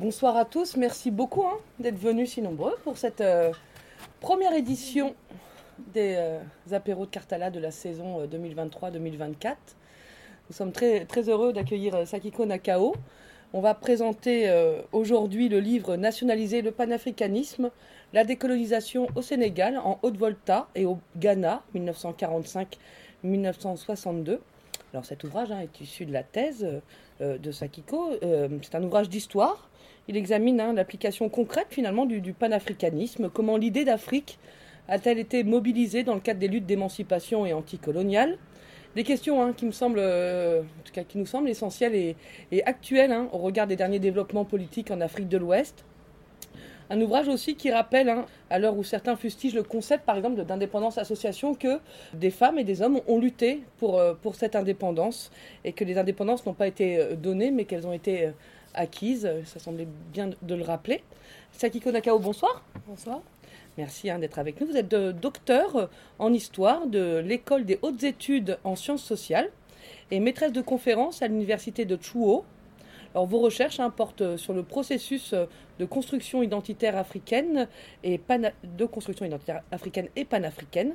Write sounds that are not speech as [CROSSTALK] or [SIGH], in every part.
Bonsoir à tous, merci beaucoup hein, d'être venus si nombreux pour cette euh, première édition des euh, apéros de Cartala de la saison 2023-2024. Euh, Nous sommes très, très heureux d'accueillir Sakiko Nakao. On va présenter aujourd'hui le livre Nationaliser le panafricanisme, la décolonisation au Sénégal, en Haute-Volta et au Ghana, 1945-1962. Alors cet ouvrage hein, est issu de la thèse de Sakiko. c'est un ouvrage d'histoire il examine hein, l'application concrète finalement du, panafricanisme, comment l'idée d'Afrique a-t-elle été mobilisée dans le cadre des luttes d'émancipation et anticoloniales? Des questions hein, qui me semblent, euh, en tout cas qui nous semblent essentielles et, actuelles hein, au regard des derniers développements politiques en Afrique de l'Ouest. Un ouvrage aussi qui rappelle, à l'heure où certains fustigent le concept, par exemple, d'indépendance association, que des femmes et des hommes ont lutté pour, euh, cette indépendance et que les indépendances n'ont pas été euh, données, mais qu'elles ont été acquise. Ça semblait bien de le rappeler. Sakiko Nakao, bonsoir. Bonsoir. Merci hein, d'être avec nous. Vous êtes docteur en histoire de l'école des hautes études en sciences sociales et maîtresse de conférences à l'université de Chuo alors, vos recherches hein, portent sur le processus de construction identitaire africaine et de construction identitaire africaine et panafricaine.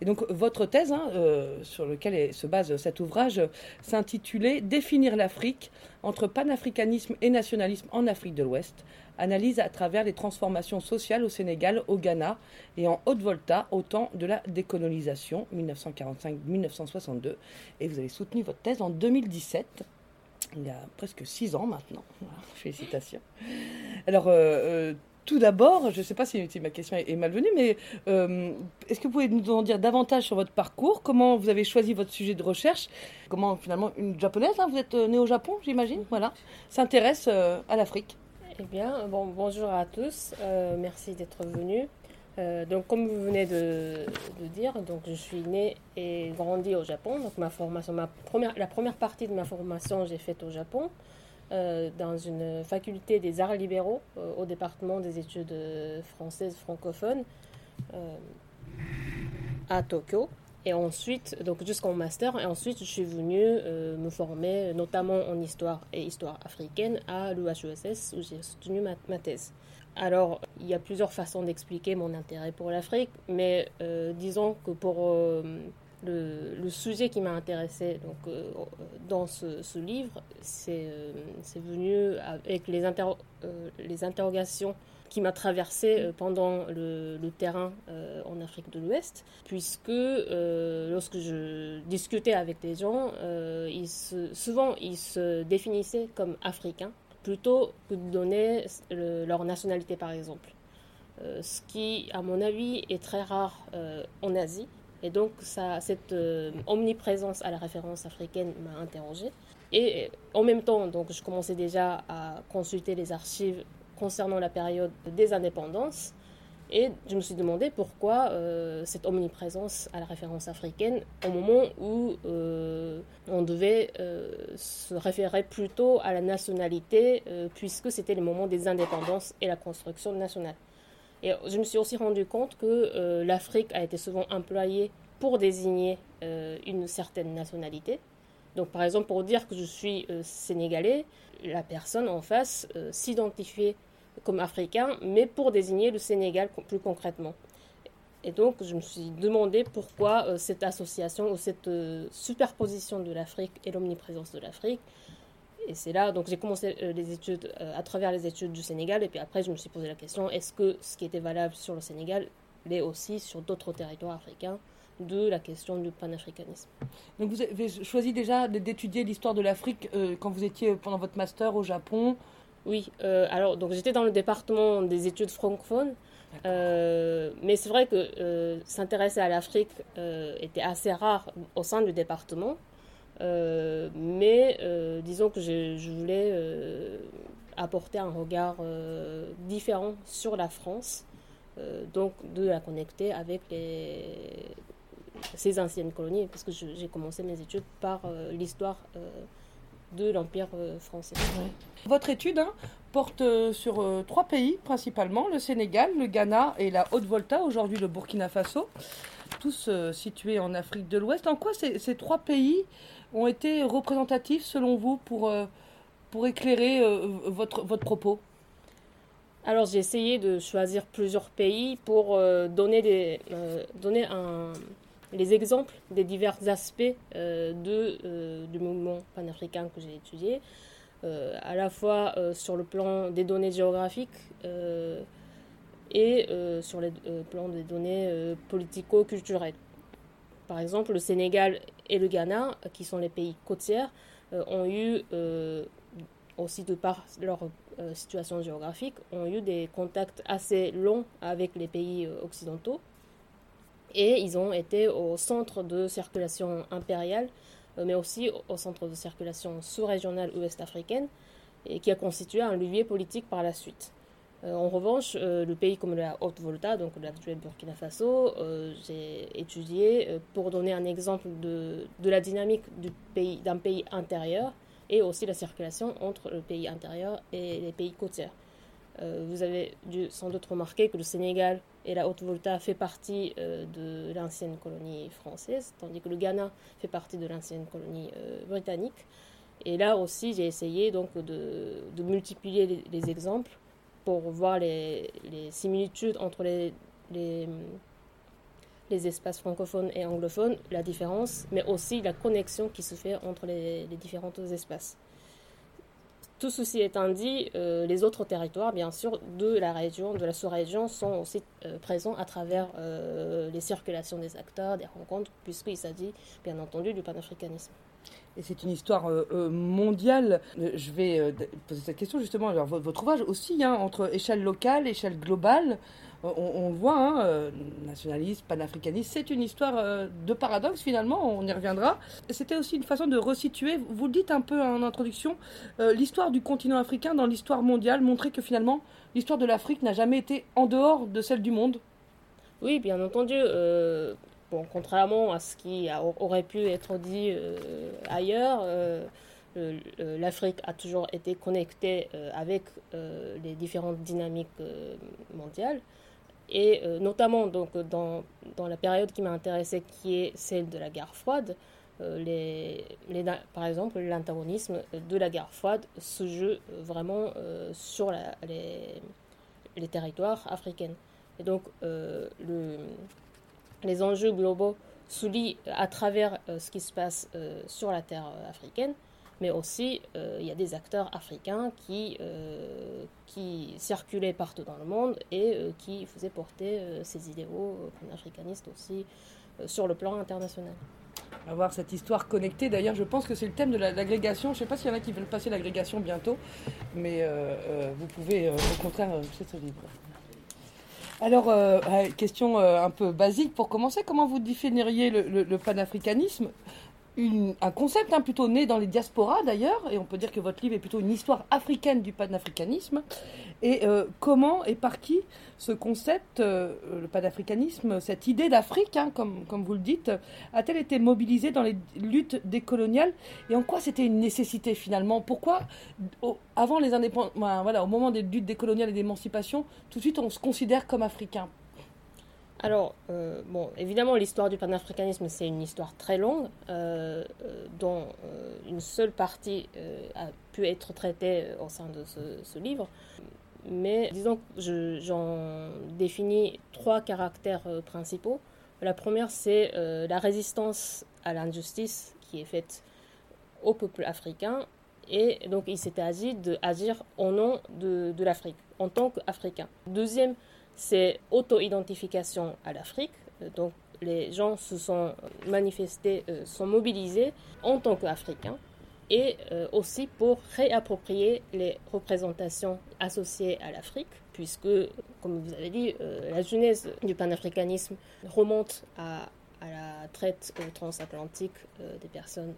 Et donc, votre thèse, hein, euh, sur laquelle se base cet ouvrage, s'intitulait Définir l'Afrique entre panafricanisme et nationalisme en Afrique de l'Ouest. Analyse à travers les transformations sociales au Sénégal, au Ghana et en Haute-Volta au temps de la décolonisation 1945-1962. Et vous avez soutenu votre thèse en 2017 il y a presque six ans maintenant. [LAUGHS] Félicitations. Alors, euh, euh, tout d'abord, je ne sais pas si, ma question est, malvenue, mais euh, est-ce que vous pouvez nous en dire davantage sur votre parcours? Comment vous avez choisi votre sujet de recherche? Comment finalement une japonaise, hein, vous êtes née au Japon, j'imagine, voilà, s'intéresse à l'Afrique Eh bien, bon, bonjour à tous. merci d'être venus. Euh, donc, comme vous venez de, dire, donc je suis née et grandie au Japon. Donc, ma formation, ma première, la première partie de ma formation, j'ai faite au Japon, euh, dans une faculté des arts libéraux euh, au département des études françaises francophones à Tokyo. Et ensuite, donc jusqu'en master, et ensuite je suis venue me former notamment en histoire et histoire africaine à l'UHESS où j'ai soutenu ma thèse. Alors, il y a plusieurs façons d'expliquer mon intérêt pour l'Afrique, mais euh, disons que pour euh, le, sujet qui m'a intéressé donc, euh, dans ce, livre, c'est venu avec les, interrogations qui m'a traversé pendant le, terrain en Afrique de l'Ouest, puisque lorsque je discutais avec des gens, souvent ils se définissaient comme africains plutôt que de donner leur nationalité par exemple. Euh, ce qui, à mon avis, est très rare euh, en Asie. Et donc, ça, cette euh, omniprésence à la référence africaine m'a interrogée. Et en même temps, donc, je commençais déjà à consulter les archives concernant la période des indépendances. Et je me suis demandé pourquoi euh, cette omniprésence à la référence africaine au moment où euh, on devait euh, se référer plutôt à la nationalité puisque c'était le moment des indépendances et la construction nationale. Et je me suis aussi rendu compte que l'Afrique a été souvent employée pour désigner une certaine nationalité. Donc par exemple pour dire que je suis sénégalais, la personne en face s'identifiait comme africain, mais pour désigner le Sénégal plus concrètement. Et donc, je me suis demandé pourquoi euh, cette association ou cette euh, superposition de l'Afrique et l'omniprésence de l'Afrique. Et c'est là, donc j'ai commencé euh, les études à travers les études du Sénégal, et puis après, je me suis posé la question est-ce que ce qui était valable sur le Sénégal l'est aussi sur d'autres territoires africains de la question du panafricanisme. Donc vous avez choisi déjà d'étudier l'histoire de l'Afrique quand vous étiez pendant votre master au Japon oui, euh, alors donc j'étais dans le département des études francophones, euh, mais c'est vrai que euh, s'intéresser à l'Afrique était assez rare au sein du département. mais disons que je, je voulais apporter un regard différent sur la France, donc de la connecter avec les, ces anciennes colonies, parce que j'ai commencé mes études par l'histoire de l'Empire euh, français. Votre étude hein, porte euh, sur euh, trois pays principalement, le Sénégal, le Ghana et la Haute-Volta, aujourd'hui le Burkina Faso, tous situés en Afrique de l'Ouest. En quoi ces, trois pays ont été représentatifs selon vous pour, pour éclairer votre, votre propos? Alors j'ai essayé de choisir plusieurs pays pour donner, des, donner un, les exemples des divers aspects de, du mouvement panafricain que j'ai étudié. Euh, à la fois euh, sur le plan des données géographiques euh, et sur le plan des données politico-culturelles. Par exemple, le Sénégal et le Ghana, qui sont les pays côtiers, ont eu, aussi de par leur situation géographique, ont eu des contacts assez longs avec les pays occidentaux. Et ils ont été au centre de circulation impériale euh, mais aussi au centre de circulation sous-régionale ouest-africaine, et qui a constitué un levier politique par la suite. Euh, en revanche, euh, le pays comme la Haute-Volta, donc l'actuel Burkina Faso, j'ai étudié pour donner un exemple de, la dynamique du pays, d'un pays intérieur et aussi la circulation entre le pays intérieur et les pays côtiers. vous avez dû sans doute remarquer que le Sénégal et la Haute-Volta fait partie euh, de l'ancienne colonie française, tandis que le Ghana fait partie de l'ancienne colonie euh, britannique. Et là aussi, j'ai essayé donc de, multiplier les, exemples pour voir les, similitudes entre les, les, espaces francophones et anglophones, la différence, mais aussi la connexion qui se fait entre les, différents espaces. Tout ceci étant dit, euh, les autres territoires, bien sûr, de la région, de la sous-région, sont aussi euh, présents à travers euh, les circulations des acteurs, des rencontres, puisqu'il s'agit, bien entendu, du panafricanisme. Et c'est une histoire mondiale. Je vais poser cette question justement. Alors, votre ouvrage aussi, hein, entre échelle locale, échelle globale, on, le voit, hein, euh, nationaliste, panafricaniste, c'est une histoire euh, de paradoxe finalement, on y reviendra. C'était aussi une façon de resituer, vous le dites un peu en introduction, euh, l'histoire du continent africain dans l'histoire mondiale, montrer que finalement l'histoire de l'Afrique n'a jamais été en dehors de celle du monde. Oui, bien entendu. bon, contrairement à ce qui aurait pu être dit ailleurs, l'Afrique a toujours été connectée avec les différentes dynamiques mondiales et euh, notamment donc, dans, dans, la période qui m'a intéressée, qui est celle de la guerre froide, euh, les, les, par exemple, l'antagonisme de la guerre froide se joue vraiment euh, sur la, les, les, territoires africains. Et donc, le, les enjeux globaux soulignent à travers ce qui se passe sur la terre africaine mais aussi euh, il y a des acteurs africains qui, euh, circulaient partout dans le monde et euh, qui faisaient porter ces idéaux panafricanistes aussi sur le plan international. Avoir cette histoire connectée, d'ailleurs, je pense que c'est le thème de l'agrégation. Je ne sais pas s'il y en a qui veulent passer l'agrégation bientôt, mais vous pouvez au contraire, c'est ce livre. Alors, question un peu basique pour commencer, comment vous définiriez le panafricanisme un concept hein, plutôt né dans les diasporas d'ailleurs, et on peut dire que votre livre est plutôt une histoire africaine du panafricanisme. Et euh, comment et par qui ce concept, euh, le panafricanisme, cette idée d'Afrique, hein, comme, comme vous le dites, a-t-elle été mobilisée dans les luttes décoloniales Et en quoi c'était une nécessité finalement? Pourquoi, avant les indépendances, voilà, au moment des luttes décoloniales et d'émancipation, tout de suite on se considère comme africain? Alors, euh, bon, évidemment, l'histoire du panafricanisme, c'est une histoire très longue, euh, euh, dont une seule partie a pu être traitée au sein de ce, livre. Mais disons que j'en définis trois caractères principaux. La première, c'est la résistance à l'injustice qui est faite au peuple africain. Et donc, il s'était agi d'agir au nom de, de l'Afrique, en tant qu'Africain. Deuxième c'est auto-identification à l'Afrique. Euh, donc les gens se sont manifestés, euh, sont mobilisés en tant qu'Africains et euh, aussi pour réapproprier les représentations associées à l'Afrique, puisque, comme vous avez dit, la genèse du panafricanisme remonte à, à la traite transatlantique des personnes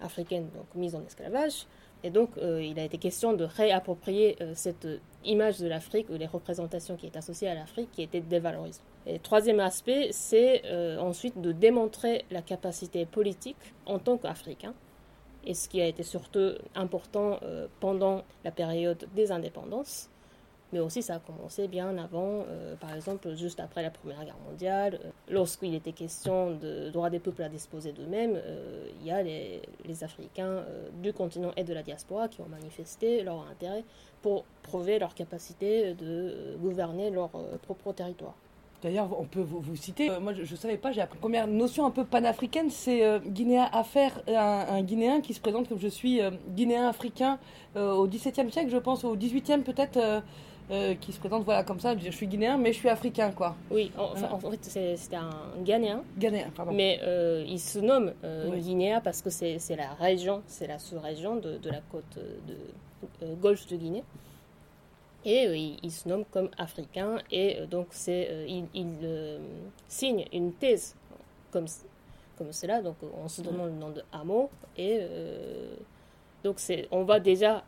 africaines donc mises en esclavage. Et donc, euh, il a été question de réapproprier euh, cette image de l'Afrique, ou les représentations qui est associées à l'Afrique, qui étaient dévalorisées. Et troisième aspect, c'est euh, ensuite de démontrer la capacité politique en tant qu'Africain, et ce qui a été surtout important pendant la période des indépendances, mais aussi ça a commencé bien avant, euh, par exemple juste après la Première Guerre mondiale, euh, lorsqu'il était question de droit des peuples à disposer d'eux-mêmes, euh, il y a les, Africains du continent et de la diaspora qui ont manifesté leur intérêt pour prouver leur capacité de gouverner leur propre territoire. D'ailleurs, on peut vous, citer, moi je ne savais pas, j'ai appris première notion un peu panafricaine, c'est euh, Guinéen Affaire, un, un, Guinéen qui se présente comme je suis Guinéen africain au XVIIe siècle, je pense, au XVIIIe peut-être, euh, qui se présente voilà comme ça, je suis guinéen mais je suis africain quoi. Oui, en, fait c'est un Ghanéen. Ghanéen, pardon. Mais euh, il se nomme euh, Guinéen parce que c'est la région, c'est la sous-région de, de, la côte de Golfe de Guinée. Et il, se nomme comme africain et donc c'est il, il signe une thèse comme comme cela donc on se donne le nom de Hamo et donc c'est on va déjà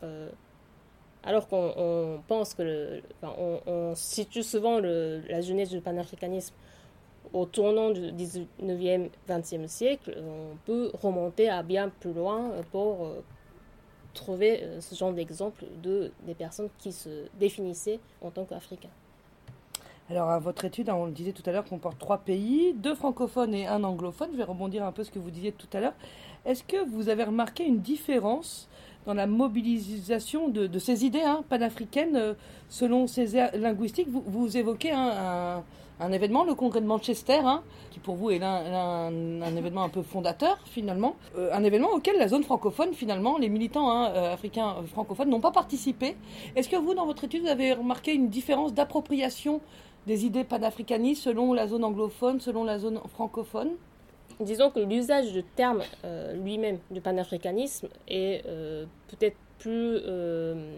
alors qu'on pense que le, on, situe souvent la jeunesse du panafricanisme au tournant du 19e, 20e siècle, on peut remonter à bien plus loin pour euh, trouver euh, ce genre d'exemple de des personnes qui se définissaient en tant qu'africains. Alors, votre étude, hein, on le disait tout à l'heure, comporte trois pays, deux francophones et un anglophone. Je vais rebondir un peu ce que vous disiez tout à l'heure. Est-ce que vous avez remarqué une différence dans la mobilisation de, ces idées hein, panafricaines euh, selon ces aires linguistiques. Vous, évoquez un, événement, le congrès de Manchester, hein, qui pour vous est un, événement un peu fondateur finalement, euh, un événement auquel la zone francophone finalement, les militants hein, euh, africains francophones n'ont pas participé. Est-ce que vous, dans votre étude, vous avez remarqué une différence d'appropriation des idées panafricanistes selon la zone anglophone, selon la zone francophone? Disons que l'usage du terme euh, lui-même du panafricanisme est euh, peut-être plus euh,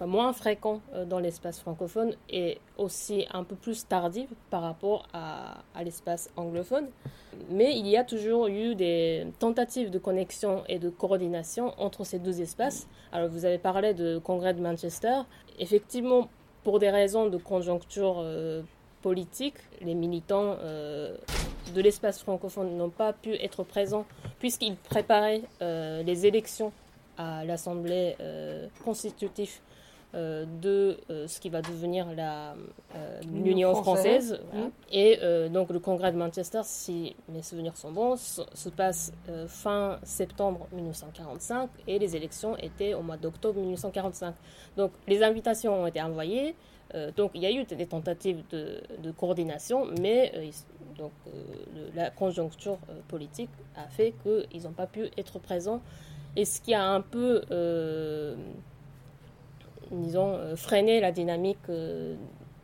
moins fréquent dans l'espace francophone et aussi un peu plus tardif par rapport à, à l'espace anglophone. Mais il y a toujours eu des tentatives de connexion et de coordination entre ces deux espaces. Alors vous avez parlé de congrès de Manchester. Effectivement, pour des raisons de conjoncture politique, les militants de l'espace francophone n'ont pas pu être présents puisqu'ils préparaient euh, les élections à l'Assemblée euh, constitutive euh, de ce qui va devenir l'Union française. Mmh. Et donc le congrès de Manchester, si mes souvenirs sont bons, se, passe fin septembre 1945 et les élections étaient au mois d'octobre 1945. Donc les invitations ont été envoyées. donc il y a eu des tentatives de, de coordination, mais donc euh, la conjoncture euh, politique a fait qu'ils n'ont pas pu être présents. Et ce qui a un peu, euh, disons, freiné la dynamique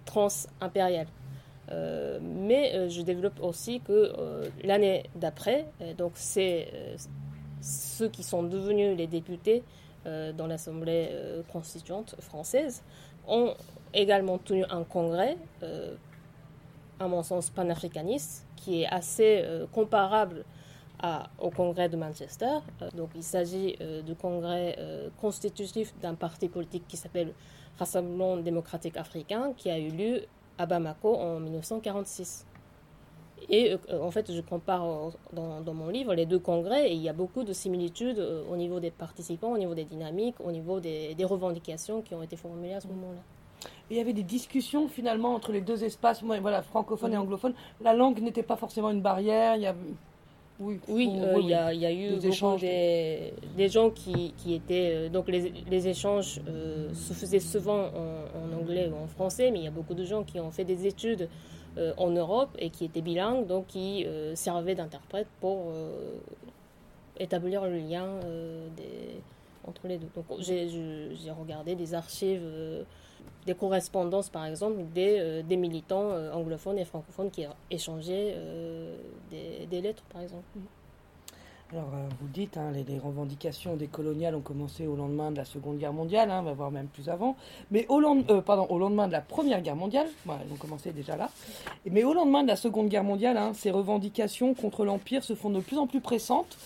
trans-impériale. mais je développe aussi que l'année d'après, donc c'est ceux qui sont devenus les députés dans l'Assemblée constituante française, ont également tenu un congrès à mon sens, panafricaniste, qui est assez euh, comparable au congrès de Manchester. Euh, donc, il s'agit euh, du congrès constitutif d'un parti politique qui s'appelle Rassemblement démocratique africain, qui a eu lieu à Bamako en 1946. Et en fait, je compare dans, mon livre les deux congrès et il y a beaucoup de similitudes au niveau des participants, au niveau des dynamiques, au niveau des revendications qui ont été formulées à ce moment-là il y avait des discussions finalement entre les deux espaces, voilà, francophone et mm. anglophone. La langue n'était pas forcément une barrière. Il y a... Oui, oui, euh, il, y a, il, y a, eu des, échanges. Des, des, gens qui, qui étaient. Euh, donc les, les échanges euh, se faisaient souvent en, en, anglais ou en français, mais il y a beaucoup de gens qui ont fait des études en Europe et qui étaient bilingues, donc qui servaient d'interprète pour établir le lien des, entre les deux. Donc j'ai regardé des archives des correspondances, par exemple, des, euh, militants euh, anglophones et francophones qui échangeaient euh, des, lettres, par exemple. Alors, vous dites, hein, les, revendications des coloniales ont commencé au lendemain de la Seconde Guerre mondiale, hein, voire même plus avant. Mais au, lendemain, de la Première Guerre mondiale, elles ont commencé déjà là. Mais au lendemain de la Seconde Guerre mondiale, hein, ces revendications contre l'Empire se font de plus en plus pressantes,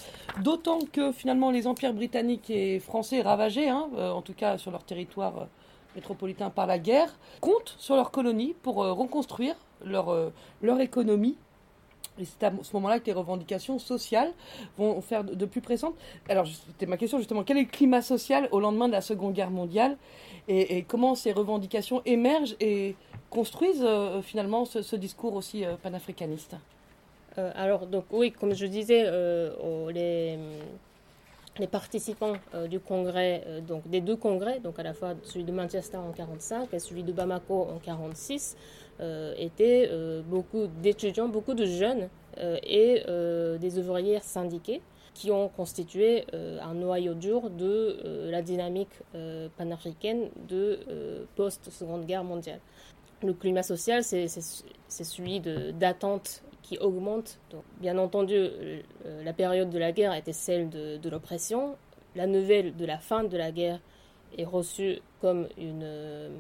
d'autant que finalement les empires britanniques et français ravagés, en tout cas sur leur territoire métropolitains par la guerre comptent sur leurs colonies pour euh, reconstruire leur, euh, leur économie. Et c'est à ce moment-là que les revendications sociales vont faire de plus pressantes. Alors, c'était ma question justement, quel est le climat social au lendemain de la Seconde Guerre mondiale? Et, comment ces revendications émergent et construisent euh, finalement ce, discours aussi euh, panafricaniste? Alors, donc oui, comme je disais, les, les participants du congrès, donc des deux congrès, donc à la fois celui de Manchester en 1945 et celui de Bamako en 1946, euh, étaient euh, beaucoup d'étudiants, beaucoup de jeunes euh, et des ouvrières syndiquées qui ont constitué un noyau dur de la dynamique panafricaine de post-seconde guerre mondiale. Le climat social, c'est celui d'attente qui augmente. Donc, bien entendu, la période de la guerre était celle de, l'oppression. La nouvelle de la fin de la guerre est reçue comme une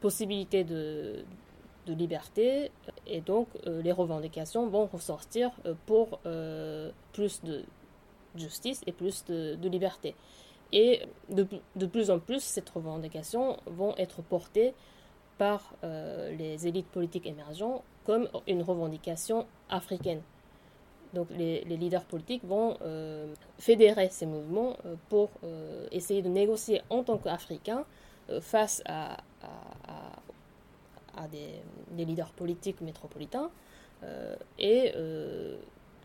possibilité de, liberté et donc euh, les revendications vont ressortir euh, pour euh, plus de justice et plus de, liberté. Et de, de, plus en plus, ces revendications vont être portées par les élites politiques émergentes comme une revendication africaine. Donc les, les leaders politiques vont fédérer ces mouvements pour essayer de négocier en tant qu'Africains face à, à, à des, leaders politiques métropolitains euh, et euh,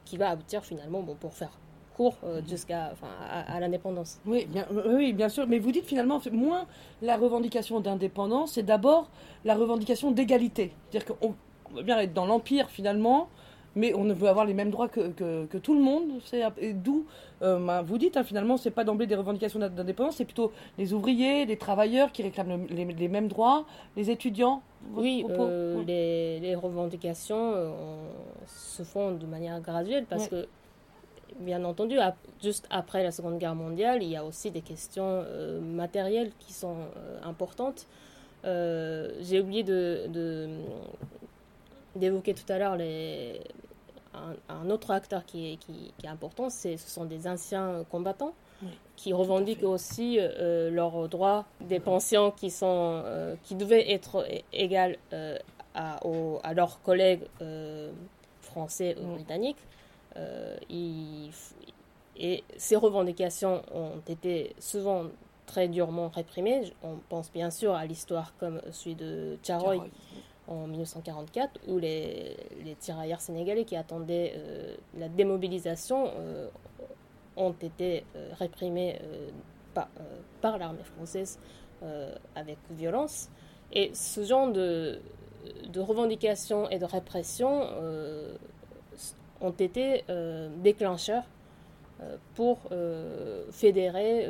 qui va aboutir finalement, bon, pour faire court euh, mhm. jusqu'à enfin, à, l'indépendance. Oui bien, oui, bien sûr. Mais vous dites finalement, moins la revendication d'indépendance, c'est d'abord la revendication d'égalité. C'est-à-dire qu'on va bien être dans l'empire finalement, mais on ne veut avoir les mêmes droits que, que, tout le monde. C'est d'où euh, ben, vous dites hein, finalement, c'est pas d'emblée des revendications d'indépendance, c'est plutôt les ouvriers, les travailleurs qui réclament les, mêmes droits, les étudiants. Oui, euh, les, les, revendications euh, se font de manière graduelle parce que bien entendu, juste après la Seconde Guerre mondiale, il y a aussi des questions matérielles qui sont importantes. J'ai oublié de, d'évoquer tout à l'heure les, un, autre acteur qui est, qui, est important, ce sont des anciens combattants qui revendiquent aussi euh, leurs droits des pensions qui, sont, euh, qui devaient être égales euh, à, à, leurs collègues français ou britanniques. et ces revendications ont été souvent très durement réprimées. On pense bien sûr à l'histoire comme celui de Tcharoy en 1944, où les, les tirailleurs sénégalais qui attendaient euh, la démobilisation euh, ont été euh, réprimés par, par l'armée française avec violence. Et ce genre de, de revendications et de répression ont été déclencheurs pour fédérer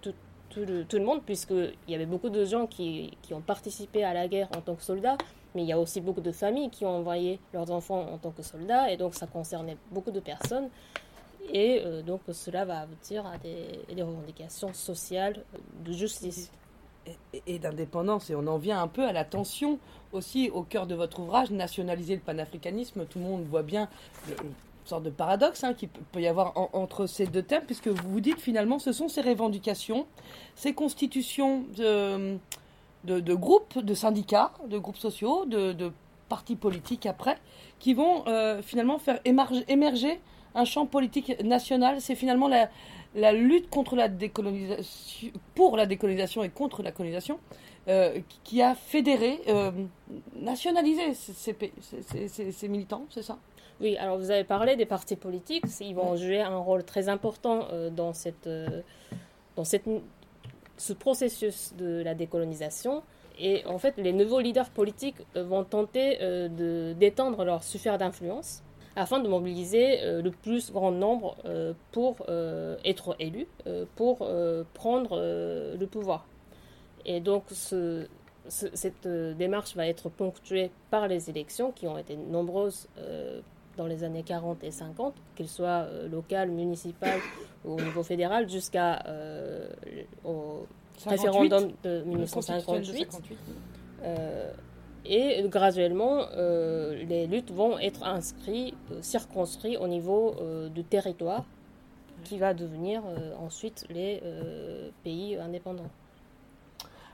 tout, tout, le, tout, le, monde, puisqu'il y avait beaucoup de gens qui, qui, ont participé à la guerre en tant que soldats, mais il y a aussi beaucoup de familles qui ont envoyé leurs enfants en tant que soldats, et donc ça concernait beaucoup de personnes. Et euh, donc cela va aboutir à des, revendications sociales de justice. Et, d'indépendance. Et on en vient un peu à la tension aussi au cœur de votre ouvrage, nationaliser le panafricanisme. Tout le monde voit bien une sorte de paradoxe hein, qu'il peut y avoir entre ces deux thèmes, puisque vous vous dites finalement ce sont ces revendications, ces constitutions de de, groupes, de syndicats, de groupes sociaux, de, partis politiques après, qui vont euh, finalement faire émerger, un champ politique national. C'est finalement la, lutte contre la décolonisation, pour la décolonisation et contre la colonisation, euh, qui a fédéré, euh, nationalisé ces, militants, c'est ça? Oui, alors vous avez parlé des partis politiques, ils vont jouer un rôle très important dans cette, dans cette ce processus de la décolonisation. Et en fait, les nouveaux leaders politiques euh, vont tenter euh, de d'étendre leur sphère d'influence afin de mobiliser euh, le plus grand nombre pour être élus, pour prendre le pouvoir. Et donc, ce, cette démarche va être ponctuée par les élections qui ont été nombreuses dans les années 40 et 50, qu'elles soient locales, municipales [COUGHS] ou au niveau fédéral, jusqu'à au référendum de 1958. Euh, et graduellement, euh, les luttes vont être inscrites, euh, circonscrites au niveau du territoire qui va devenir ensuite les pays indépendants.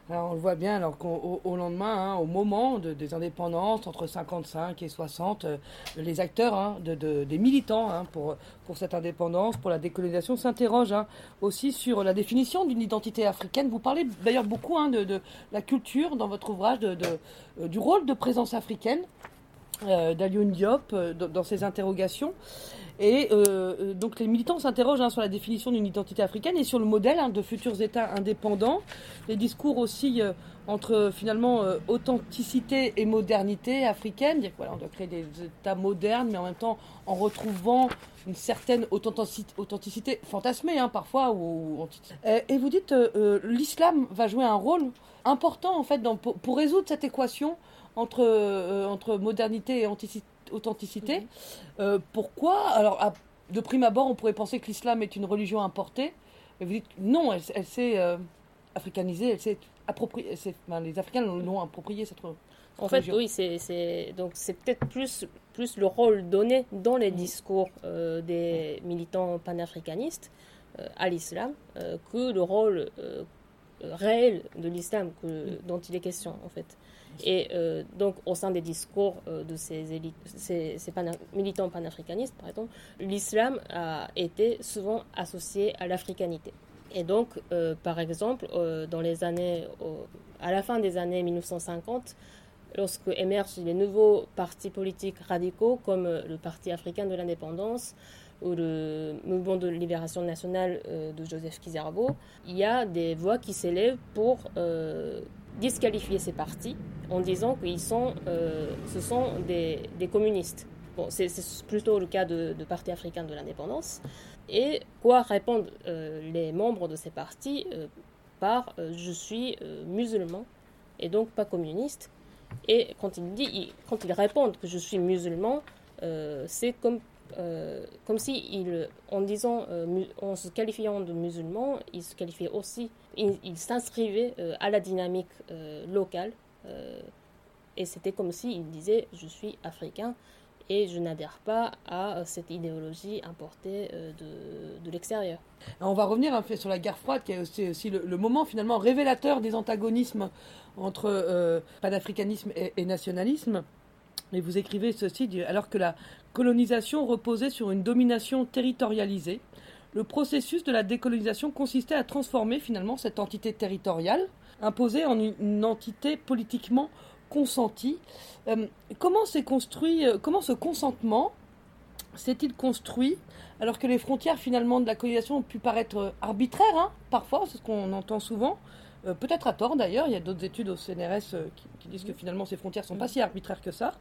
On le voit bien, alors qu'au au lendemain, hein, au moment des indépendances, entre 55 et 60, euh, les acteurs, hein, de, des militants hein, pour, cette indépendance, pour la décolonisation, s'interrogent aussi sur la définition d'une identité africaine. Vous parlez d'ailleurs beaucoup de, la culture dans votre ouvrage, euh, du rôle de présence africaine euh, Diop euh, dans ses interrogations. Et euh, donc les militants s'interrogent hein, sur la définition d'une identité africaine et sur le modèle hein, de futurs États indépendants. Les discours aussi euh, entre finalement euh, authenticité et modernité africaine. Voilà, on doit créer des États modernes, mais en même temps en retrouvant une certaine authenticité, fantasmée hein, parfois. Ou, et vous dites l'islam va jouer un rôle important en fait pour, pour, résoudre cette équation entre, entre modernité et authenticité authenticité. Euh, pourquoi Alors, de prime abord, on pourrait penser que l'islam est une religion importée. Mais vous dites non, elle, s'est euh, africanisée, elle s'est appropriée. les Africains l'ont appropriée cette religion. En fait, oui, c'est donc c'est peut-être plus plus le rôle donné dans les mhm. discours euh, des militants panafricanistes à l'islam que le rôle réel de l'islam mhm. dont il est question en fait. Et euh, donc, au sein des discours euh, de ces, élites, ces, militants panafricanistes, par exemple, l'islam a été souvent associé à l'africanité. Et donc, euh, par exemple, dans les années, à la fin des années 1950, lorsque émergent les nouveaux partis politiques radicaux comme le Parti africain de l'indépendance ou le mouvement de libération nationale de Joseph Kizerbo, il y a des voix qui s'élèvent pour disqualifier ces partis en disant qu'ils sont, euh, ce sont des, communistes. Bon, c'est plutôt le cas de, de partis africains de l'indépendance. Et quoi répondent euh, les membres de ces partis euh, par je suis musulman et donc pas communiste. Et quand ils, dit, quand ils répondent que je suis musulman, c'est comme comme si, en disant, euh, en se qualifiant de musulman, il se qualifiait aussi, il, s'inscrivait euh, à la dynamique locale. et c'était comme s'il il disait Je suis africain et je n'adhère pas à cette idéologie importée de, l'extérieur. On va revenir un peu sur la guerre froide, qui est aussi, le, moment finalement révélateur des antagonismes entre panafricanisme et, et nationalisme. Et vous écrivez ceci, alors que la colonisation reposait sur une domination territorialisée, le processus de la décolonisation consistait à transformer finalement cette entité territoriale, imposée en une entité politiquement consentie. Euh, comment s'est construit, euh, comment ce consentement s'est-il construit alors que les frontières finalement de la colonisation ont pu paraître arbitraires, hein, parfois, c'est ce qu'on entend souvent, euh, peut-être à tort d'ailleurs, il y a d'autres études au CNRS qui, disent que finalement ces frontières ne sont pas si arbitraires que ça.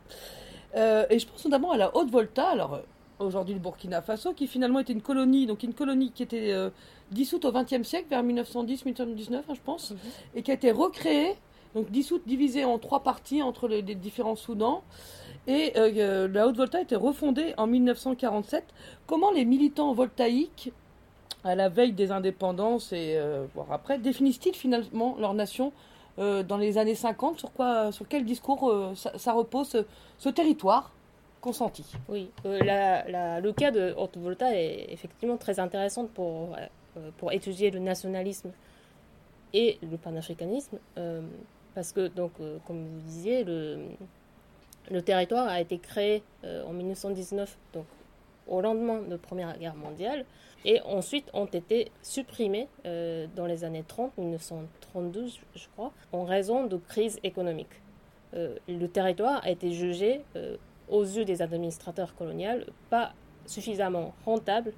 Euh, et je pense notamment à la Haute-Volta, alors euh, aujourd'hui le Burkina Faso, qui finalement était une colonie, donc une colonie qui était euh, dissoute au XXe siècle, vers 1910-1919, hein, je pense, mhm. et qui a été recréée, donc dissoute, divisée en trois parties entre les, différents Soudans. Et la Haute-Volta a été refondée en 1947. Comment les militants voltaïques, à la veille des indépendances et voire après, définissent-ils finalement leur nation euh, dans les années 50 Sur, quoi, sur quel discours euh, ça, repose ce, territoire consenti? Oui, euh, le cas de Haute Volta est effectivement très intéressant pour, pour étudier le nationalisme et le panafricanisme, parce que, donc, comme vous disiez, le, le territoire a été créé en 1919, donc au lendemain de la Première Guerre mondiale, et ensuite ont été supprimés euh, dans les années 30, 1932 je crois, en raison de crise économique. Euh, le territoire a été jugé euh, aux yeux des administrateurs coloniaux pas suffisamment rentable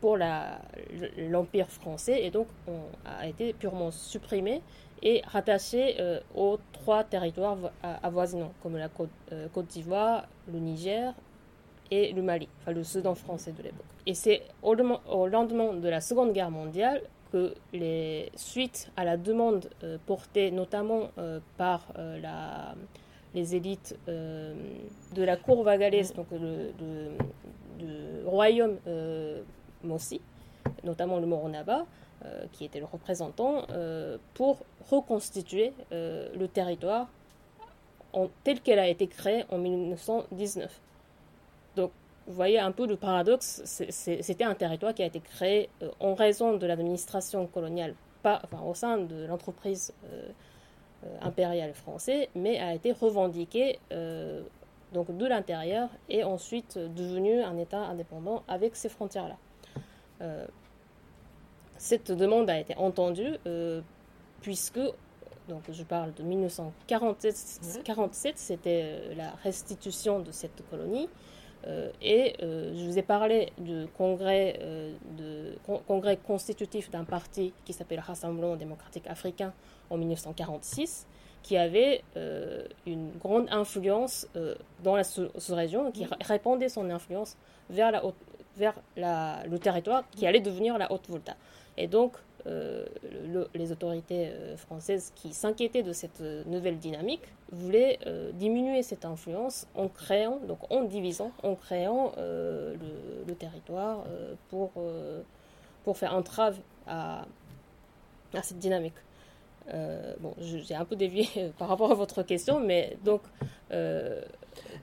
pour l'Empire français et donc on a été purement supprimé et rattaché aux trois territoires avoisinants comme la Côte d'Ivoire, le Niger et le Mali, enfin le Soudan français de l'époque. Et c'est au, lendemain de la Seconde Guerre mondiale que les suites à la demande euh, portée notamment euh, par euh, les élites de la cour vagalaise, donc le, royaume Mossi, notamment le Moronaba, qui était le représentant, pour reconstituer le territoire tel qu'elle a été créé en 1919. Vous voyez un peu le paradoxe, c'était un territoire qui a été créé euh, en raison de l'administration coloniale pas, enfin, au sein de l'entreprise impériale française, mais a été revendiqué donc de l'intérieur et ensuite devenu un État indépendant avec ces frontières-là. cette demande a été entendue puisque donc je parle de 1947, c'était la restitution de cette colonie. Euh, et euh, je vous ai parlé du congrès, euh, congrès constitutif d'un parti qui s'appelle Rassemblement démocratique africain en 1946, qui avait une grande influence dans la sous-région, qui répandait son influence vers, le territoire qui allait devenir la Haute-Volta. Et donc, euh, les autorités euh, françaises qui s'inquiétaient de cette euh, nouvelle dynamique voulaient diminuer cette influence en créant, donc en divisant, en créant le, territoire pour, pour faire entrave à, cette dynamique. bon, j'ai un peu dévié par rapport à votre question, mais donc.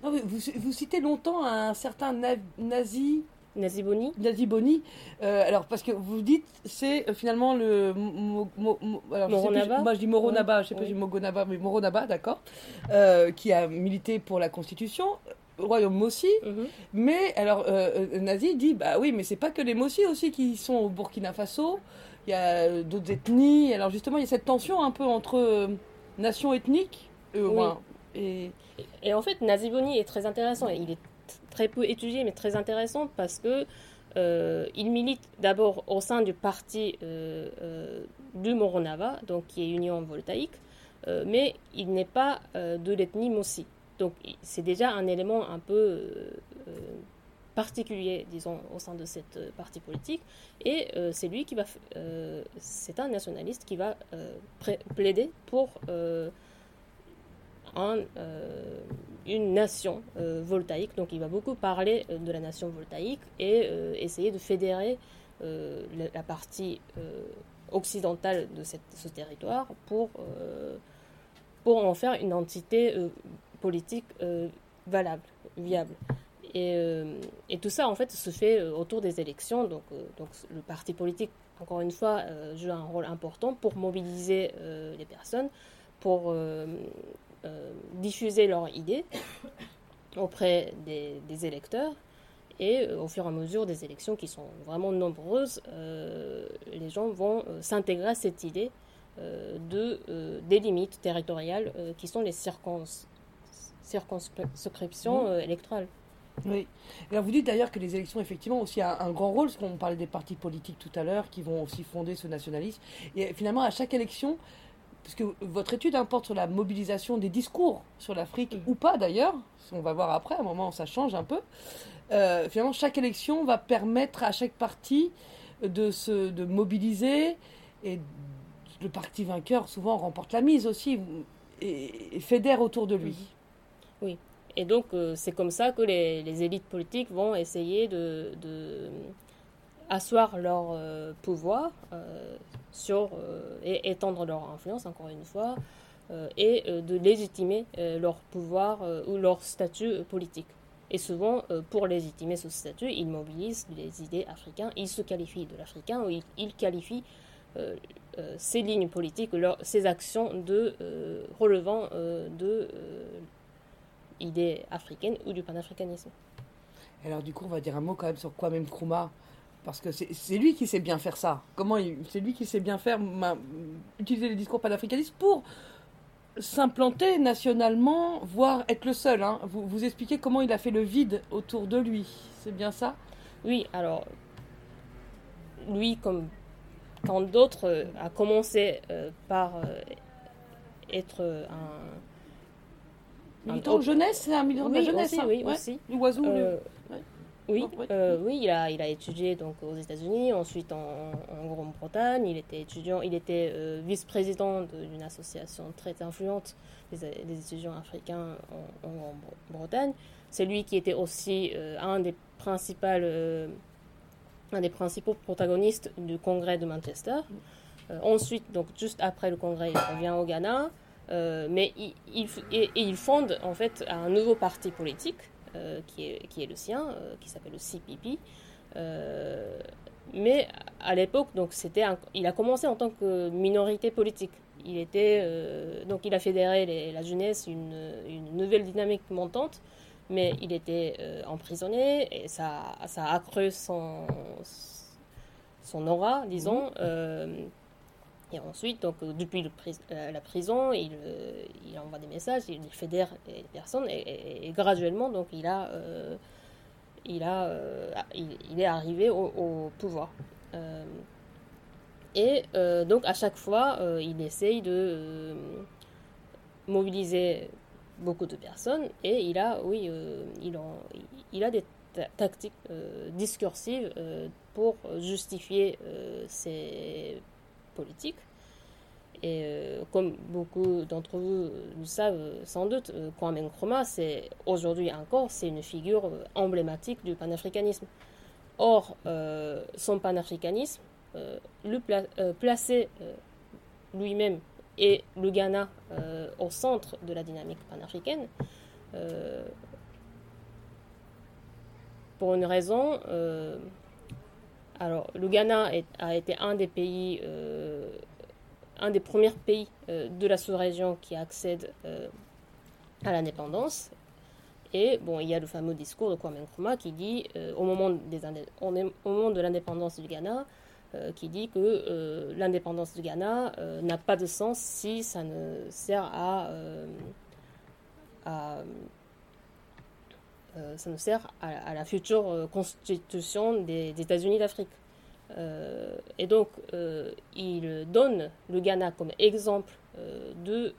vous, vous, citez longtemps un certain nazi Naziboni Naziboni. Euh, alors, parce que vous dites, c'est euh, finalement le. Moronaba Moi, je dis Moronaba, je sais pas si Mogonaba, mais Moronaba, d'accord. Euh, qui a milité pour la Constitution. Royaume Mossi, mhm. mais alors Nazi dit bah oui, mais c'est pas que les Mossi aussi qui sont au Burkina Faso, il y a d'autres ethnies. Alors justement, il y a cette tension un peu entre nations ethniques. et... et en fait, Naziboni est très intéressant. Il est très peu étudié, mais très intéressant parce que euh, il milite d'abord au sein du parti euh, euh, du Moronava, donc qui est Union Voltaïque, mais il n'est pas de l'ethnie Mossi. Donc c'est déjà un élément un peu particulier, disons, au sein de cette partie politique. Et c'est lui qui va, c'est un nationaliste qui va plaider pour euh, une nation euh, voltaïque. Donc il va beaucoup parler euh, de la nation voltaïque et essayer de fédérer la, partie occidentale de ce territoire pour, pour en faire une entité politique valable, viable. Et, tout ça, en fait, se fait autour des élections. Donc, donc le parti politique, encore une fois, joue un rôle important pour mobiliser les personnes, pour euh, diffuser leurs idées auprès des, électeurs. Et euh, au fur et à mesure des élections qui sont vraiment nombreuses, euh, les gens vont s'intégrer à cette idée de, des limites territoriales qui sont les circonscriptions électorales. Oui. Alors vous dites d'ailleurs que les élections, effectivement, aussi a un grand rôle, parce qu'on parlait des partis politiques tout à l'heure, qui vont aussi fonder ce nationalisme. Et finalement, à chaque élection, parce que votre étude importe sur la mobilisation des discours sur l'Afrique, ou pas d'ailleurs, on va voir après, à un moment ça change un peu. Euh, finalement, chaque élection va permettre à chaque parti de se de mobiliser. Et le parti vainqueur souvent remporte la mise aussi et, fédère autour de lui. Oui, et donc euh, c'est comme ça que les, élites politiques vont essayer de, asseoir leur euh, pouvoir sur, euh, et étendre leur influence, encore une fois, euh, et euh, de légitimer leur pouvoir ou leur statut politique. Et souvent, pour légitimer ce statut, ils mobilisent les idées africaines, ils se qualifient de l'africain, ou ils, qualifient ces lignes politiques, leur, ces actions de relevant de idées africaines ou du panafricanisme. Alors du coup, on va dire un mot quand même sur Kwame Nkrumah, parce que c'est lui qui sait bien faire ça. Comment C'est lui qui sait bien faire utiliser les discours panafricanistes pour s'implanter nationalement, voire être le seul. Hein. Vous, vous expliquez comment il a fait le vide autour de lui. C'est bien ça? Oui, alors, lui, comme tant d'autres, euh, a commencé euh, par euh, être un. Militant de jeunesse, c'est un militant de jeunesse. Aussi, hein. Oui, aussi. L'oiseau, oui, euh, oui, il a, il a étudié donc aux États-Unis, ensuite en, Grande-Bretagne. Il était étudiant, il était euh, vice-président d'une association très influente des, étudiants africains en, Grande-Bretagne. C'est lui qui était aussi euh, un des principaux, un des principaux protagonistes du Congrès de Manchester. ensuite, donc juste après le Congrès, il revient au Ghana, mais il, il, et il fonde en fait un nouveau parti politique qui, est, qui est le sien, euh, qui s'appelle le CPP. Euh, mais à l'époque, donc c'était, il a commencé en tant que minorité politique. Il était, donc il a fédéré la jeunesse, une, une, nouvelle dynamique montante, mais il était emprisonné et ça, ça a accru son, son aura, disons. Mhm. Et ensuite, donc, euh, depuis euh, la prison, il, euh, il, envoie des messages, il fédère les personnes et, graduellement, donc, il, a, il, a, il, est arrivé au, pouvoir. et donc, à chaque fois, il essaye de mobiliser beaucoup de personnes et il a, oui, il, il a des tactiques discursives pour justifier ses politique. Et euh, comme beaucoup d'entre vous le savent sans doute, euh, Kwame Nkrumah, c'est aujourd'hui encore, c'est une figure euh, emblématique du panafricanisme. Or, son panafricanisme, le placer lui-même et le Ghana au centre de la dynamique panafricaine, pour une raison alors, le Ghana a été un des pays, euh, un des premiers pays euh, de la sous-région qui accède euh, à l'indépendance. Et bon, il y a le fameux discours de Kwame Nkrumah qui dit, au, moment des au moment de l'indépendance du Ghana, qui dit que l'indépendance du Ghana n'a pas de sens si ça ne sert à euh, ça nous sert à, la future euh, constitution des, États-Unis d'Afrique. Euh, et donc, il donne le Ghana comme exemple de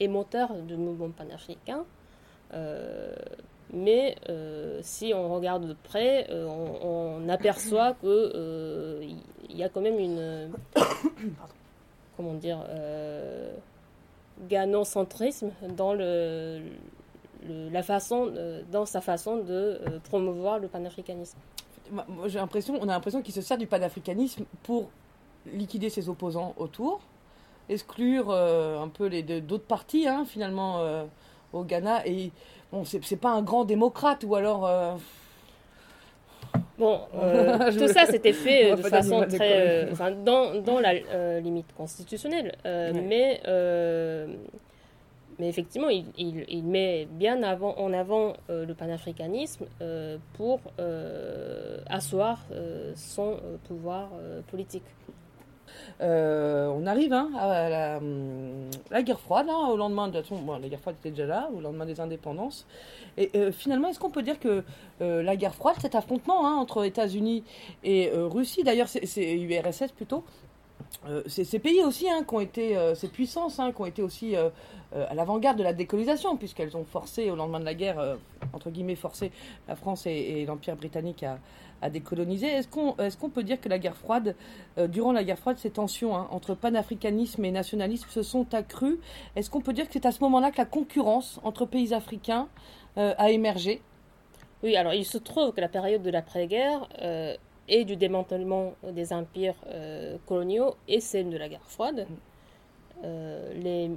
et moteur du mouvement panafricain. mais si on regarde de près, on, aperçoit que il y a quand même une [COUGHS] comment dire ganocentrisme dans le, la façon, dans sa façon de euh, promouvoir le panafricanisme. J'ai l'impression, on a l'impression qu'il se sert du panafricanisme pour liquider ses opposants autour, exclure euh, un peu les d'autres partis hein, finalement euh, au Ghana. Et bon, c'est pas un grand démocrate ou alors. Bon, [LAUGHS] tout ça c'était fait [LAUGHS] de façon très, dans, dans la limite constitutionnelle, mais mais effectivement, il, met bien en avant euh, le panafricanisme euh, pour euh, asseoir son pouvoir politique. on arrive hein, à la, guerre froide, hein, au lendemain de bon, la guerre froide était déjà là, au lendemain des indépendances. Et finalement, est-ce qu'on peut dire que la guerre froide, cet affrontement hein, entre États-Unis et Russie, d'ailleurs c'est URSS plutôt, ces pays aussi qui ont été, ces puissances qui ont été aussi euh, à l'avant-garde de la décolonisation, puisqu'elles ont forcé, au lendemain de la guerre, euh, entre guillemets, forcé la France et, l'Empire britannique à, décoloniser. Est-ce qu'on est peut dire que la guerre froide, euh, durant la guerre froide, ces tensions hein, entre panafricanisme et nationalisme se sont accrues? Est-ce qu'on peut dire que c'est à ce moment-là que la concurrence entre pays africains a émergé? Oui, alors il se trouve que la période de l'après-guerre et du démantèlement des empires coloniaux et celle de la guerre froide. les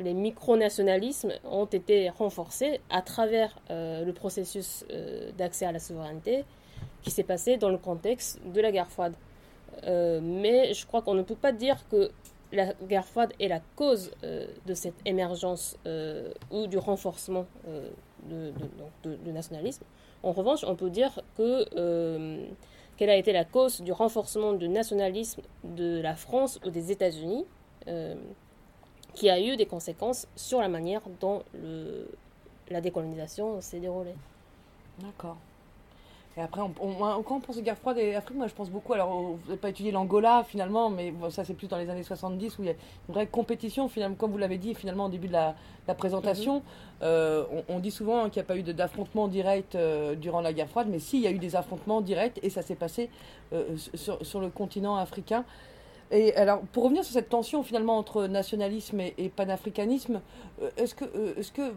les micronationalismes ont été renforcés à travers euh, le processus euh, d'accès à la souveraineté qui s'est passé dans le contexte de la guerre froide. Euh, mais je crois qu'on ne peut pas dire que la guerre froide est la cause de cette émergence ou du renforcement du nationalisme. En revanche, on peut dire que quelle a été la cause du renforcement du nationalisme de la France ou des États-Unis qui a eu des conséquences sur la manière dont la décolonisation s'est déroulée. D'accord. Et après, on, quand on pense aux guerres froides et Afrique, moi je pense beaucoup, alors vous n'avez pas étudié l'Angola finalement, mais ça c'est plus dans les années 70 où il y a une vraie compétition, finalement, comme vous l'avez dit finalement au début de la, présentation. Mhm. Euh, on, dit souvent qu'il n'y a pas eu d'affrontement direct euh, durant la guerre froide, mais si, il y a eu des affrontements directs et ça s'est passé euh, sur, sur, le continent africain. Et alors, pour revenir sur cette tension finalement entre nationalisme et, panafricanisme, est-ce que, euh, est-ce que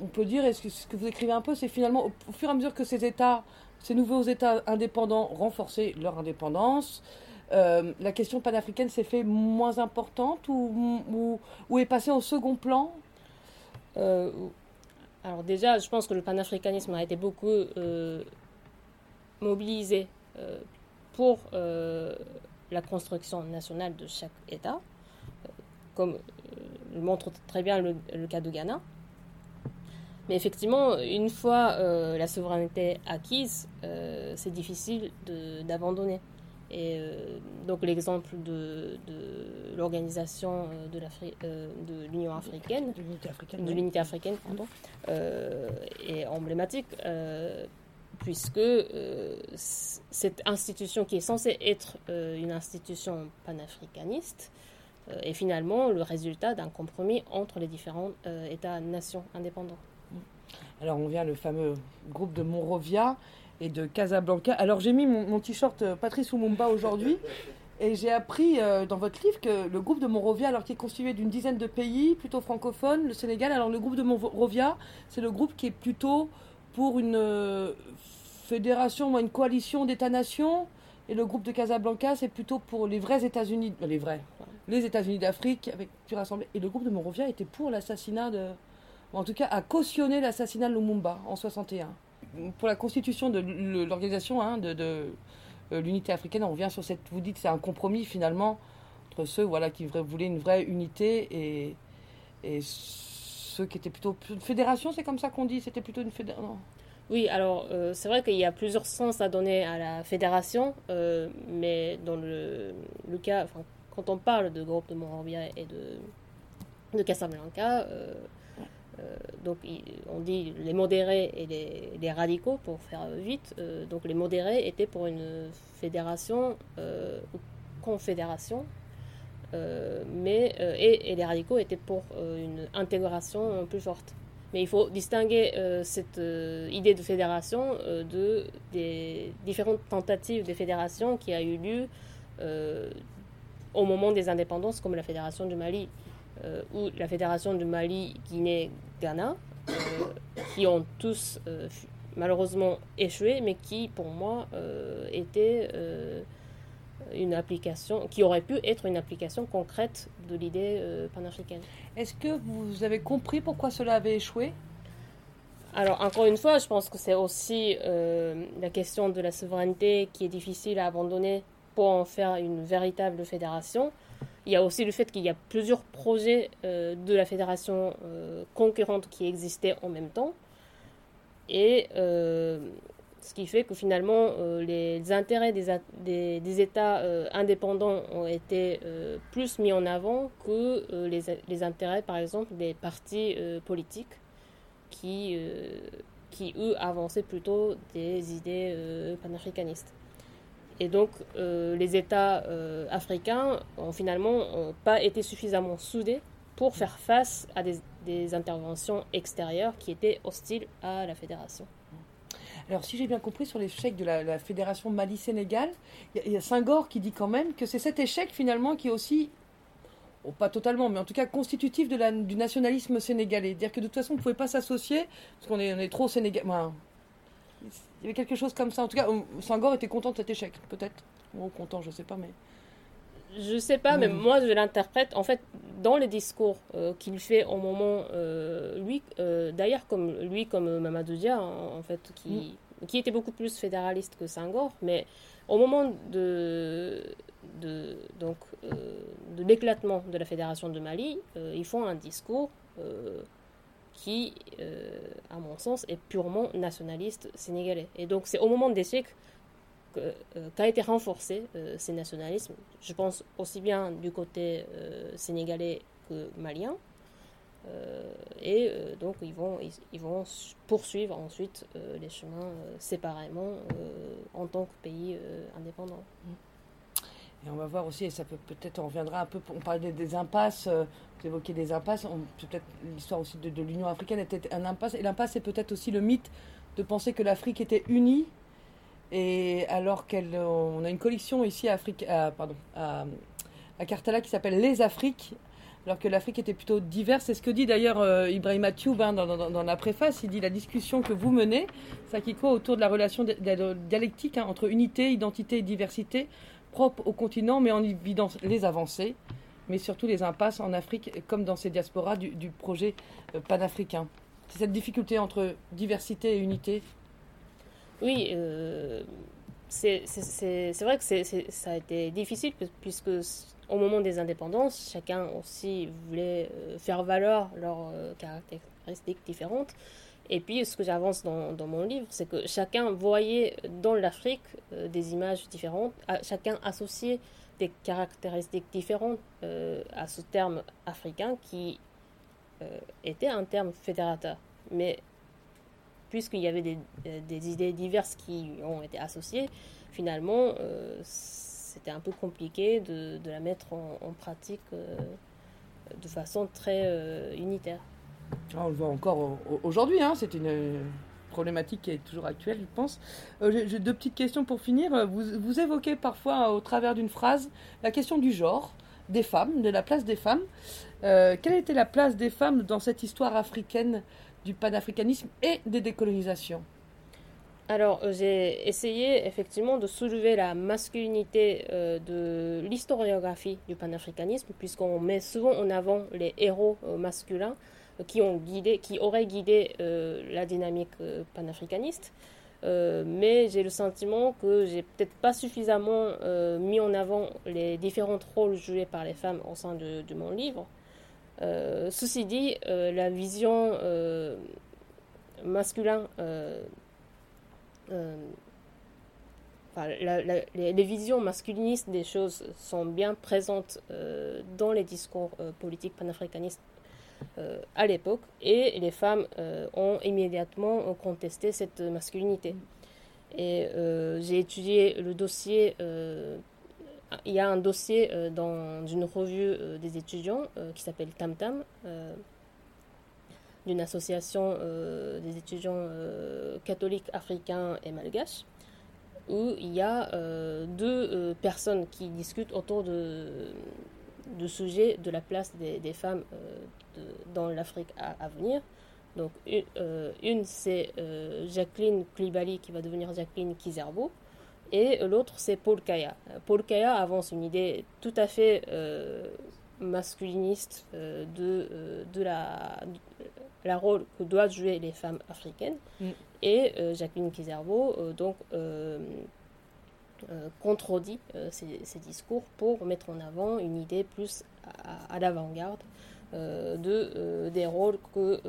on peut dire, est-ce que ce que vous écrivez un peu, c'est finalement au, fur et à mesure que ces États, ces nouveaux États indépendants renforçaient leur indépendance, euh, la question panafricaine s'est fait moins importante ou, ou, est passée au second plan Alors déjà, je pense que le panafricanisme a été beaucoup mobilisé pour la construction nationale de chaque État, comme le montre très bien le, cas de Ghana. Mais effectivement, une fois la souveraineté acquise, c'est difficile d'abandonner. Et euh, donc l'exemple de, de l'organisation euh, de, euh, l'Union africaine, de l'unité africaine, de l'unité africaine pardon, est emblématique puisque cette institution qui est censée être une institution panafricaniste est finalement le résultat d'un compromis entre les différents États-nations indépendants. Alors on vient le fameux groupe de Monrovia et de Casablanca. Alors j'ai mis mon, t-shirt euh, Patrice Lumumba aujourd'hui et j'ai appris euh, dans votre livre que le groupe de Monrovia, alors qui est constitué d'une dizaine de pays, plutôt francophones, le Sénégal, alors le groupe de Monrovia, c'est le groupe qui est plutôt pour une euh, fédération une coalition d'États-nations. Et le groupe de Casablanca, c'est plutôt pour les vrais États-Unis, les vrais, les États-Unis d'Afrique, avec plus rassemblés. Et le groupe de Monrovia était pour l'assassinat de, en tout cas, a cautionné l'assassinat de Lumumba en 61 pour la constitution de l'organisation hein, de, euh, l'unité africaine, on revient sur cette. Vous dites c'est un compromis finalement entre ceux voilà, qui voulaient une vraie unité et, ceux qui étaient plutôt. Une fédération, c'est comme ça qu'on dit C'était plutôt une fédération oui, alors euh, c'est vrai qu'il y a plusieurs sens à donner à la fédération, euh, mais dans le, cas, quand on parle de groupe de Monrovia et de, de Casablanca, donc on dit les modérés et les, radicaux pour faire vite. Euh, donc les modérés étaient pour une fédération euh, ou confédération, mais et, les radicaux étaient pour une intégration plus forte. Mais il faut distinguer cette idée de fédération de des différentes tentatives de fédération qui a eu lieu au moment des indépendances, comme la fédération du Mali euh, ou la Fédération de Mali, Guinée, Ghana, euh, qui ont tous euh, malheureusement échoué, mais qui, pour moi, étaient une application, qui aurait pu être une application concrète de l'idée panafricaine. Est-ce que vous avez compris pourquoi cela avait échoué? Alors, encore une fois, je pense que c'est aussi la question de la souveraineté qui est difficile à abandonner pour en faire une véritable fédération. Il y a aussi le fait qu'il y a plusieurs projets euh, de la fédération euh, concurrente qui existaient en même temps. Et euh, ce qui fait que finalement, les intérêts des, États indépendants ont été plus mis en avant que les, les, intérêts, par exemple, des partis politiques qui, qui, eux, avançaient plutôt des idées panafricanistes. Et donc, euh, les États euh, africains ont finalement pas été suffisamment soudés pour faire face à des, interventions extérieures qui étaient hostiles à la fédération. Alors, si j'ai bien compris, sur l'échec de la, fédération Mali-Sénégal, il y, a Senghor qui dit quand même que c'est cet échec finalement qui est aussi, oh, pas totalement, mais en tout cas constitutif du nationalisme sénégalais. Dire que de toute façon, on ne pouvait pas s'associer, parce qu'on est, on est trop sénégalais. Il y avait quelque chose comme ça. En tout cas, Senghor était content de cet échec, peut-être. Ou content, je sais pas, mais. Je sais pas, mais moi je l'interprète en fait dans les discours euh, qu'il fait au moment, euh, lui, euh, d'ailleurs comme lui comme Mamadou Dia en, fait, qui, mm. qui était beaucoup plus fédéraliste que Senghor, mais au moment de, de donc de l'éclatement de la fédération de Mali, ils font un discours qui, euh, à mon sens, est purement nationaliste sénégalais. Et donc c'est au moment d'échec euh, qu'a été renforcé euh, ces nationalismes, je pense aussi bien du côté sénégalais que malien. et donc ils vont, ils, vont poursuivre ensuite les chemins séparément en tant que pays indépendant. Mmh. Et on va voir aussi, et ça peut peut-être, on reviendra un peu, on parlait des, impasses, euh, vous évoquez des impasses, peut-être l'histoire aussi de, l'Union africaine était un impasse, et l'impasse c'est peut-être aussi le mythe de penser que l'Afrique était unie, et alors qu'on a une collection ici à, Afrique, pardon, à, Cartala qui s'appelle Les Afriques, alors que l'Afrique était plutôt diverse. C'est ce que dit d'ailleurs euh, Ibrahim Atioub hein, dans, la préface. Il dit la discussion que vous menez, ça qui croit autour de la relation dialectique hein, entre unité, identité et diversité, propre au continent, mais en évidence les avancées, mais surtout les impasses en Afrique, comme dans ces diasporas du, projet euh, panafricain. C'est cette difficulté entre diversité et unité Oui, euh, c'est vrai que ça a été difficile puisque au moment des indépendances, chacun aussi voulait euh, faire valoir leurs caractéristiques différentes. Et puis, ce que j'avance dans, mon livre, c'est que chacun voyait dans l'Afrique euh, des images différentes, chacun associait des caractéristiques différentes à ce terme africain qui était un terme fédérateur. Mais puisqu'il y avait des, idées diverses qui ont été associées, finalement, c'était un peu compliqué de, la mettre en, pratique euh, de façon très euh, unitaire. Ah, on le voit encore aujourd'hui, hein, c'est une problématique qui est toujours actuelle, je pense. Euh, j'ai deux petites questions pour finir. Vous, évoquez parfois, au travers d'une phrase, la question du genre, des femmes, de la place des femmes. quelle était la place des femmes dans cette histoire africaine du panafricanisme et des décolonisations? Alors, euh, j'ai essayé effectivement de soulever la masculinité euh, de l'historiographie du panafricanisme, puisqu'on met souvent en avant les héros euh, masculins qui, ont guidé, qui auraient guidé la dynamique panafricaniste. mais j'ai le sentiment que j'ai peut-être pas suffisamment mis en avant les différents rôles joués par les femmes au sein de, mon livre. ceci dit, la vision masculine euh, les, visions masculinistes des choses sont bien présentes euh, dans les discours euh, politiques panafricanistes à l'époque et les femmes ont immédiatement contesté cette masculinité. Et j'ai étudié le dossier, il y a un dossier dans une revue des étudiants qui s'appelle Tam Tam d'une association euh, des étudiants euh, catholiques africains et malgaches, où il y a euh, deux personnes qui discutent autour de, de sujet de la place des, femmes dans l'Afrique à, venir. Donc une, une c'est Jacqueline Klibali qui va devenir Jacqueline Kizerbo, et l'autre c'est Paul Kaya. Paul Kaya avance une idée tout à fait masculiniste de, de la la rôle que doivent jouer les femmes africaines. Mm. Et euh, Jacqueline Kizerbo euh, donc euh, contredit ces, discours pour mettre en avant une idée plus à, l'avant-garde de, des rôles que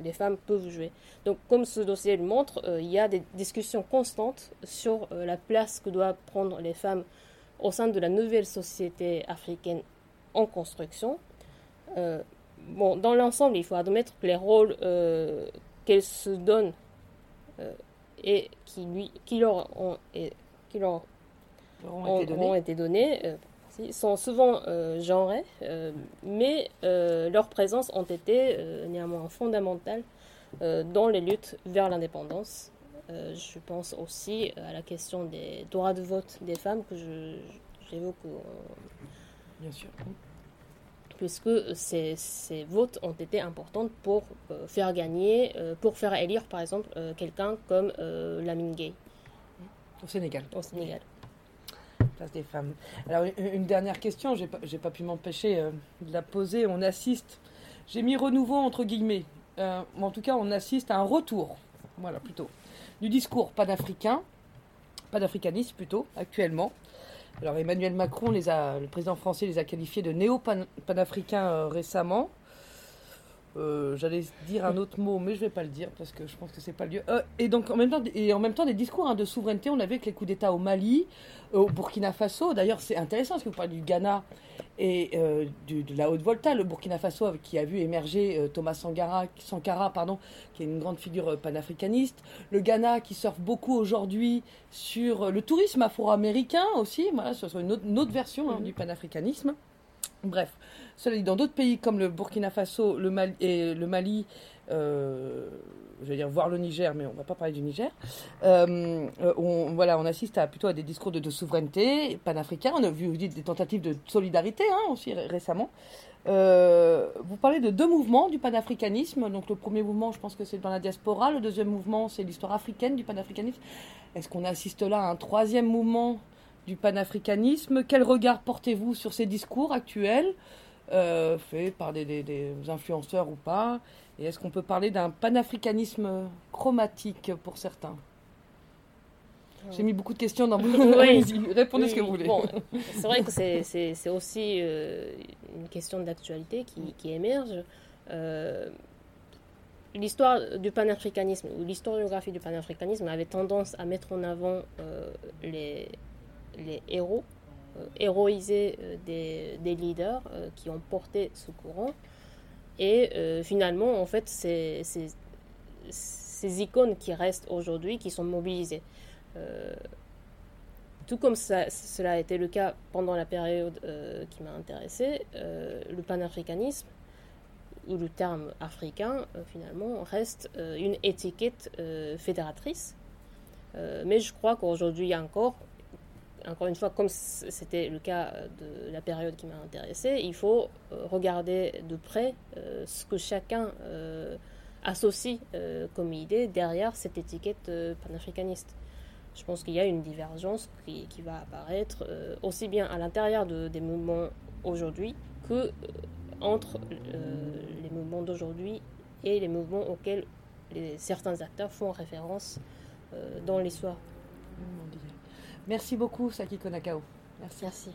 les femmes peuvent jouer. Donc, comme ce dossier le montre, il y a des discussions constantes sur la place que doivent prendre les femmes au sein de la nouvelle société africaine en construction bon, dans l'ensemble, il faut admettre que les rôles euh, qu'elles se donnent euh, et qui, lui, leur ont, et, qui leur ont, été donnés, euh, sont souvent genrés, mais leur présence ont été néanmoins fondamentale dans les luttes vers l'indépendance. je pense aussi à la question des droits de vote des femmes que j'évoque. Bien sûr puisque ces, ces, votes ont été importants pour euh, faire gagner, euh, pour faire élire par exemple euh, quelqu'un comme Lamine Gay. Au Sénégal. Au Sénégal. Des femmes. Alors une, dernière question, j'ai pas, pas pu m'empêcher de la poser. On assiste, j'ai mis renouveau entre guillemets, en tout cas on assiste à un retour, voilà plutôt, du discours panafricain, panafricaniste plutôt, actuellement, alors Emmanuel Macron, le président français, les a qualifiés de néo-panafricains euh, récemment. Euh, j'allais dire un autre mot, mais je ne vais pas le dire parce que je pense que c'est pas le lieu. Euh, et donc en même temps, et en même temps des discours hein, de souveraineté. On avait avec les coups d'État au Mali, au Burkina Faso. D'ailleurs, c'est intéressant parce que vous parlez du Ghana et de la Haute-Volta, le Burkina Faso qui a vu émerger Thomas Sankara, Sankara, pardon, qui est une grande figure panafricaniste. Le Ghana qui surfe beaucoup aujourd'hui sur le tourisme afro-américain aussi. Voilà, ce soit une autre, version hein, mm-hmm. du panafricanisme. Bref, cela dit, dans d'autres pays comme le Burkina Faso le Mali, et le Mali, euh, je vais dire voir le Niger, mais on ne va pas parler du Niger, euh, on, voilà, on assiste à, plutôt à des discours de, souveraineté panafricain. On a vu des tentatives de solidarité hein, aussi récemment. Euh, vous parlez de deux mouvements du panafricanisme. Donc le premier mouvement, je pense que c'est dans la diaspora. Le deuxième mouvement, c'est l'histoire africaine du panafricanisme. Est-ce qu'on assiste là à un troisième mouvement du panafricanisme? Quel regard portez-vous sur ces discours actuels, euh, faits par des, influenceurs ou pas. Et est-ce qu'on peut parler d'un panafricanisme chromatique pour certains? J'ai mis beaucoup de questions dans [LAUGHS] vos... Oui. Répondez ce que vous voulez. bon, c'est vrai que [LAUGHS] c'est- c'est c'est aussi euh, une question d'actualité qui, qui émerge. Euh, L'histoire du panafricanisme ou l'historiographie du panafricanisme avait tendance à mettre en avant euh, les, les héros, euh, héroïser euh, des, leaders euh, qui ont porté ce courant. Et euh, finalement, en fait, c'est ces icônes qui restent aujourd'hui, qui sont mobilisées. Euh, tout comme cela a été le cas pendant la période euh, qui m'a intéressée, euh, le panafricanisme, ou le terme africain, euh, finalement, reste euh, une étiquette euh, fédératrice. Euh, mais je crois qu'aujourd'hui encore, encore une fois, comme c'était le cas euh, de la période qui m'a intéressée, il faut euh, regarder de près euh, ce que chacun associe comme idée derrière cette étiquette panafricaniste. Je pense qu'il y a une divergence qui, va apparaître aussi bien à l'intérieur de- des mouvements aujourd'hui que entre les mouvements d'aujourd'hui et les mouvements auxquels certains acteurs font référence dans l'histoire. Merci beaucoup, Saki Konakao. Merci. Merci.